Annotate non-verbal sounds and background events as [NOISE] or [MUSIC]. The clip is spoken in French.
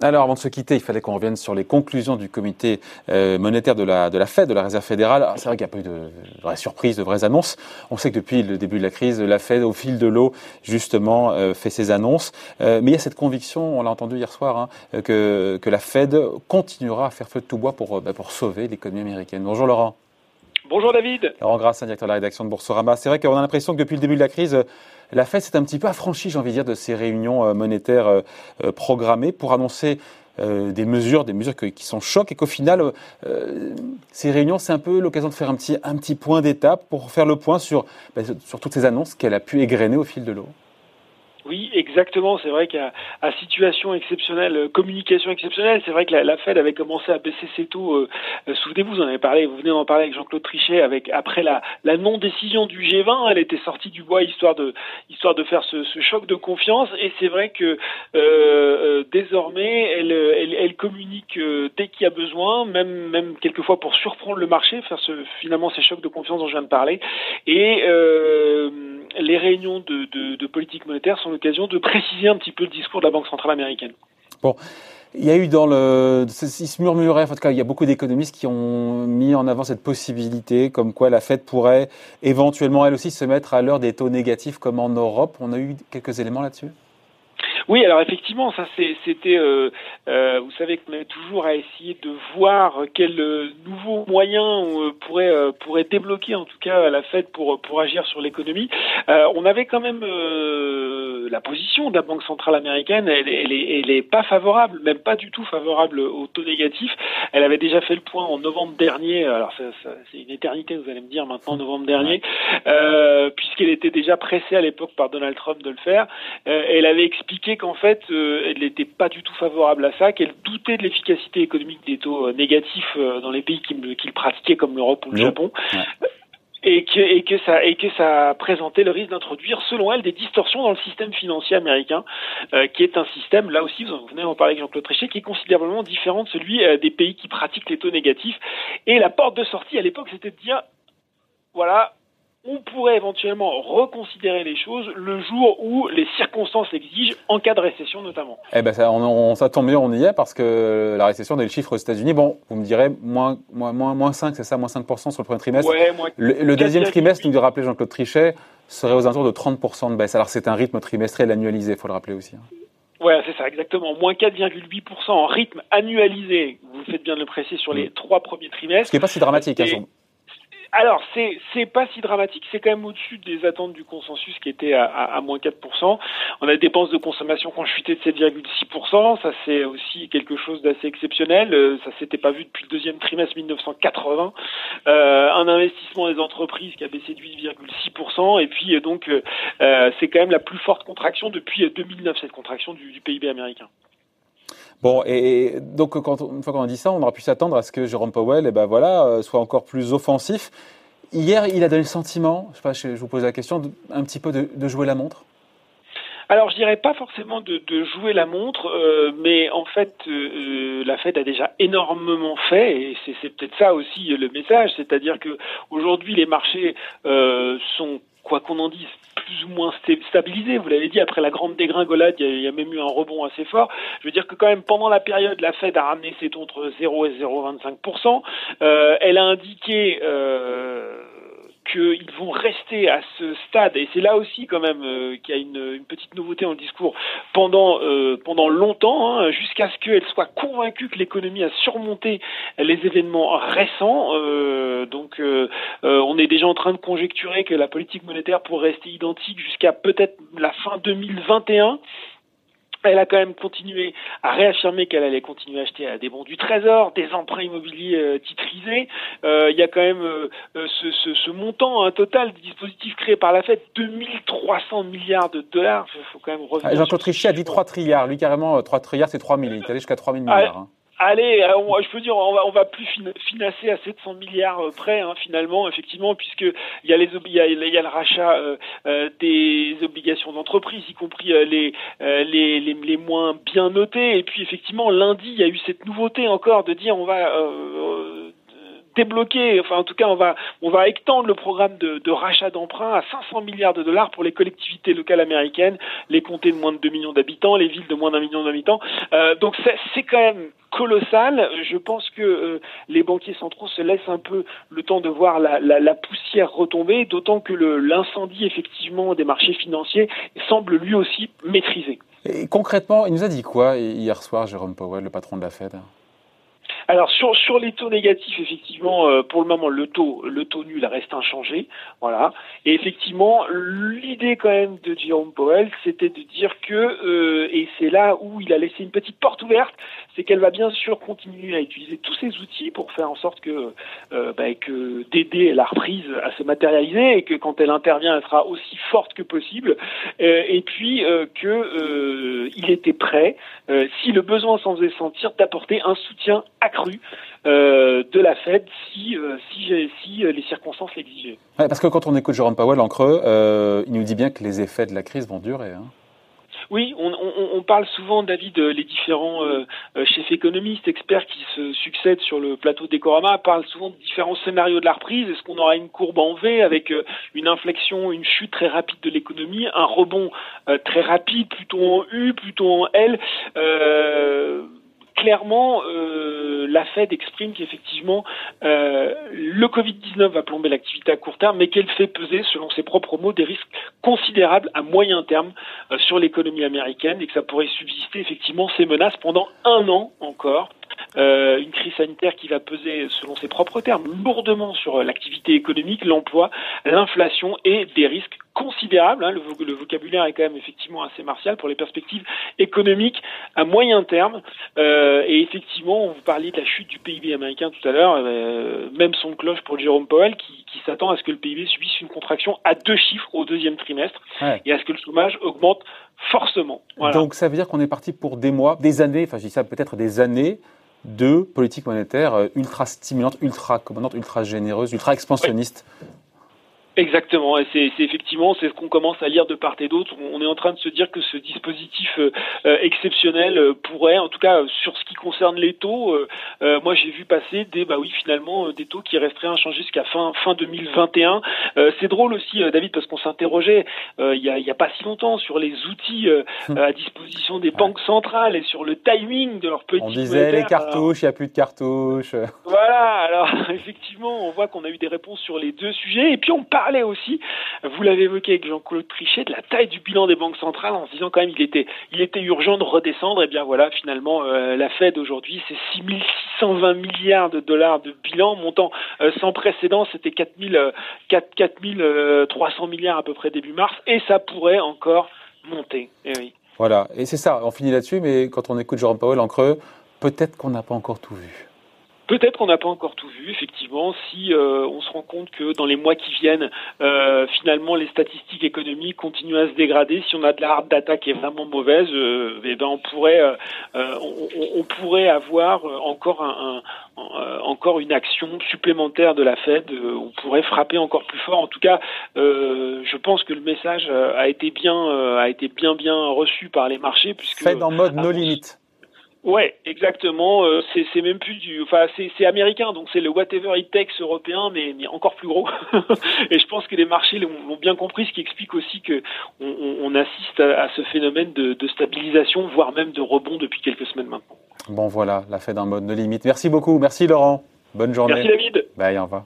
Alors, avant de se quitter, il fallait qu'on revienne sur les conclusions du comité euh, monétaire de la, Fed, de la Réserve fédérale. C'est vrai qu'il n'y a pas eu de vraies surprises, de vraies annonces. On sait que depuis le début de la crise, la Fed, au fil de l'eau, justement, euh, fait ses annonces. Euh, mais il y a cette conviction, on l'a entendu hier soir, hein, que, que la Fed continuera à faire feu de tout bois pour, bah, pour sauver l'économie américaine. Bonjour Laurent. Bonjour David. Laurent Grassin, directeur de la rédaction de Boursorama. C'est vrai qu'on a l'impression que depuis le début de la crise, la Fed s'est un petit peu affranchie, j'ai envie de dire, de ces réunions euh, monétaires euh, euh, programmées pour annoncer des mesures, des mesures qui sont chocs et qu'au final, ces réunions, c'est un peu l'occasion de faire un petit, point d'étape pour faire le point sur, bah, sur toutes ces annonces qu'elle a pu égrener au fil de l'eau. Oui, exactement. C'est vrai qu'à situation exceptionnelle, euh, communication exceptionnelle, c'est vrai que la, Fed avait commencé à baisser ses taux. Euh, euh, souvenez-vous, vous en avez parlé, vous venez d'en parler avec Jean-Claude Trichet. Avec après la, non-décision du G20, elle était sortie du bois histoire de histoire de faire ce, choc de confiance. Et c'est vrai que désormais, elle, communique dès qu'il y a besoin, même même quelquefois pour surprendre le marché, faire finalement ces chocs de confiance dont je viens de parler. Et les réunions de, de, de politique monétaire sont l'occasion de préciser un petit peu le discours de la Banque centrale américaine. Bon. Il y a eu dans le, il se murmurait, en tout cas, il y a beaucoup d'économistes qui ont mis en avant cette possibilité, comme quoi la Fed pourrait éventuellement elle aussi se mettre à l'heure des taux négatifs comme en Europe. On a eu quelques éléments là-dessus? Oui, alors effectivement, ça c'était, euh, euh, vous savez qu'on est toujours à essayer de voir quel euh, nouveau moyen on pourrait pourrait débloquer en tout cas la Fed pour pour agir sur l'économie. on avait quand même la position de la Banque centrale américaine, elle, elle, est, elle est pas favorable, même pas du tout favorable au taux négatif. Elle avait déjà fait le point en novembre dernier. Alors c'est une éternité, vous allez me dire maintenant novembre dernier, puisqu'elle était déjà pressée à l'époque par Donald Trump de le faire. elle avait expliqué qu'en fait, euh, elle n'était pas du tout favorable à ça, qu'elle doutait de l'efficacité économique des taux euh, négatifs euh, dans les pays qu'il pratiquaient, comme l'Europe ou le Japon. Et que, et que ça et que ça présentait le risque d'introduire, selon elle, des distorsions dans le système financier américain, qui est un système, là aussi, vous venez d'en parler avec Jean-Claude Trichet, qui est considérablement différent de celui des pays qui pratiquent les taux négatifs. Et la porte de sortie à l'époque, c'était de dire, voilà, on pourrait éventuellement reconsidérer les choses le jour où les circonstances exigent, en cas de récession notamment. Eh ben ça, on, ça tombe mieux, on y est, parce que la récession, on a le chiffre aux États-Unis. Bon, vous me direz, moins, moins, moins, 5, c'est ça, moins 5% sur le premier trimestre. le, deuxième trimestre, nous le rappeler Jean-Claude Trichet, serait aux alentours de 30% de baisse. Alors c'est un rythme trimestriel annualisé, il faut le rappeler aussi. Hein. Ouais, c'est ça, exactement. Moins 4,8% en rythme annualisé. Vous faites bien de le préciser sur les trois premiers trimestres. Ce qui n'est pas si dramatique. Hein, alors, c'est pas si dramatique, c'est quand même au-dessus des attentes du consensus qui était à, à, moins 4%. On a des dépenses de consommation qui ont chuté de 7,6%, ça c'est aussi quelque chose d'assez exceptionnel, euh, ça s'était pas vu depuis le deuxième trimestre 1980. Euh, un investissement des entreprises qui a baissé de 8,6%, et puis euh, donc euh, c'est quand même la plus forte contraction depuis 2009, cette contraction du, du PIB américain. Bon, et, donc quand, une fois qu'on a dit ça, on aura pu s'attendre à ce que Jérôme Powell, eh ben voilà, euh, soit encore plus offensif. Hier, il a donné le sentiment, je sais pas, je vous pose la question, un petit peu de, jouer la montre. Alors, je dirais pas forcément de, jouer la montre, euh, mais en fait, euh, la Fed a déjà énormément fait, et c'est peut-être ça aussi le message, c'est-à-dire que aujourd'hui, les marchés sont quoi qu'on en dise, plus ou moins stabilisé. Vous l'avez dit, après la grande dégringolade, il y, a, même eu un rebond assez fort. Je veux dire que quand même, pendant la période, la Fed a ramené ses taux entre 0 et 0,25%. Euh, elle a indiqué... Euh, qu'ils vont rester à ce stade, et c'est là aussi quand même euh, qu'il y a une, petite nouveauté dans le discours, pendant, euh, pendant longtemps, hein, jusqu'à ce qu'elle soit convaincue que l'économie a surmonté les événements récents. Euh, donc on est déjà en train de conjecturer que la politique monétaire pourrait rester identique jusqu'à peut-être la fin 2021 elle a quand même continué à réaffirmer qu'elle allait continuer à acheter à des bons du Trésor, des emprunts immobiliers euh, titrisés. Euh, il y a quand même euh, ce, ce, ce, montant un total des dispositifs créés par la Fed, 2300 milliards de dollars. Il faut quand même revenir. Ah, Jean-Claude Trichet a dit 3 trilliards. Lui, carrément, 3 trilliards, c'est 3 000. Il est allé jusqu'à 3 000 milliards. Hein. Allez, euh, je peux dire, on va, on va plus financer à 700 milliards euh, près, hein, finalement, effectivement, puisque il y a les il y a, y a le rachat euh, des obligations d'entreprise, y compris les, les, les, les moins bien notées. Et puis, effectivement, lundi, il y a eu cette nouveauté encore de dire on va débloquer, enfin en tout cas on va on va étendre le programme de, rachat d'emprunts à 500 milliards de dollars pour les collectivités locales américaines, les comtés de moins de 2 millions d'habitants, les villes de moins d'un million d'habitants. Euh, donc c'est quand même colossal. Je pense que euh, les banquiers centraux se laissent un peu le temps de voir la, la, la poussière retomber, d'autant que l'incendie effectivement des marchés financiers semble lui aussi maîtrisé. Et concrètement, il nous a dit quoi hier soir, Jérôme Powell, le patron de la Fed? Alors sur sur les taux négatifs, effectivement, euh, pour le moment, le taux le taux nul reste inchangé, voilà. Et effectivement, l'idée quand même de Jerome Powell, c'était de dire que euh, et c'est là où il a laissé une petite porte ouverte, c'est qu'elle va bien sûr continuer à utiliser tous ces outils pour faire en sorte que euh, bah, d'aider la reprise à se matérialiser et que quand elle intervient, elle sera aussi forte que possible. et puis que il était prêt, si le besoin s'en faisait sentir, d'apporter un soutien accru euh, de la Fed si, euh, euh, les circonstances l'exigeaient. parce que quand on écoute Jérôme Powell en creux, il nous dit bien que les effets de la crise vont durer. Hein. Oui, on, parle souvent, David, les différents chefs économistes, experts qui se succèdent sur le plateau d'Ecorama parlent souvent de différents scénarios de la reprise. Est-ce qu'on aura une courbe en V avec une inflexion, une chute très rapide de l'économie, un rebond très rapide, plutôt en U, plutôt en L clairement, euh, la Fed exprime qu'effectivement, euh, le Covid-19 va plomber l'activité à court terme, mais qu'elle fait peser, selon ses propres mots, des risques considérables à moyen terme euh, sur l'économie américaine et que ça pourrait subsister effectivement ces menaces pendant un an encore. Euh, une crise sanitaire qui va peser, selon ses propres termes, lourdement sur l'activité économique, l'emploi, l'inflation et des risques considérables. Hein. Le, vocabulaire est quand même effectivement assez martial pour les perspectives économiques à moyen terme. Euh, et effectivement, on vous parlait de la chute du PIB américain tout à l'heure, euh, même son cloche pour Jérôme Powell qui, qui s'attend à ce que le PIB subisse une contraction à deux chiffres au deuxième trimestre et à ce que le chômage augmente forcément. Donc ça veut dire qu'on est parti pour des mois, des années, enfin je dis ça peut-être des années de politique monétaire euh, ultra stimulante, ultra commandante, ultra généreuse, ultra expansionniste. Exactement, et c'est effectivement c'est ce qu'on commence à lire de part et d'autre. On est en train de se dire que ce dispositif euh, euh, exceptionnel euh, pourrait, en tout cas sur ce qui concerne les taux, moi j'ai vu passer des bah oui finalement des taux qui resteraient inchangés jusqu'à fin fin 2021. c'est drôle aussi David parce qu'on s'interrogeait il y a, y a pas si longtemps sur les outils hum. à disposition des banques centrales et sur le timing de leur politique. On disait les cartouches, il n'y a plus de cartouches. Voilà, alors [LAUGHS] effectivement on voit qu'on a eu des réponses sur les deux sujets et puis on parle parlait aussi, vous l'avez évoqué avec Jean-Claude Trichet, de la taille du bilan des banques centrales en se disant quand même il était, urgent de redescendre. Et bien voilà, finalement, euh, la Fed aujourd'hui, c'est 6620 milliards de dollars de bilan, montant euh, sans précédent, c'était 4000, 4300 euh, milliards à peu près début mars, et ça pourrait encore monter. Eh. Voilà, et c'est ça, on finit là-dessus, mais quand on écoute Jérôme Powell en creux, peut-être qu'on n'a pas encore tout vu. Peut-être qu'on n'a pas encore tout vu, effectivement, si euh, on se rend compte que dans les mois qui viennent, euh, finalement, les statistiques économiques continuent à se dégrader. Si on a de la hard data qui est vraiment mauvaise, euh, eh ben on pourrait, on, pourrait avoir encore un, encore une action supplémentaire de la Fed. on pourrait frapper encore plus fort. En tout cas, je pense que le message a été bien, a été bien bien reçu par les marchés puisque Fed en mode no limit. Ouais, exactement. Euh, c'est même plus du, enfin c'est américain, donc c'est le whatever it takes européen, mais, mais encore plus gros. [LAUGHS] et je pense que les marchés l'ont bien compris, ce qui explique aussi que on, on assiste à, ce phénomène de, de, stabilisation, voire même de rebond depuis quelques semaines maintenant. Bon voilà, la Fed en mode no limite. Merci beaucoup, merci Laurent. Bonne journée. Merci David. Bye, au revoir.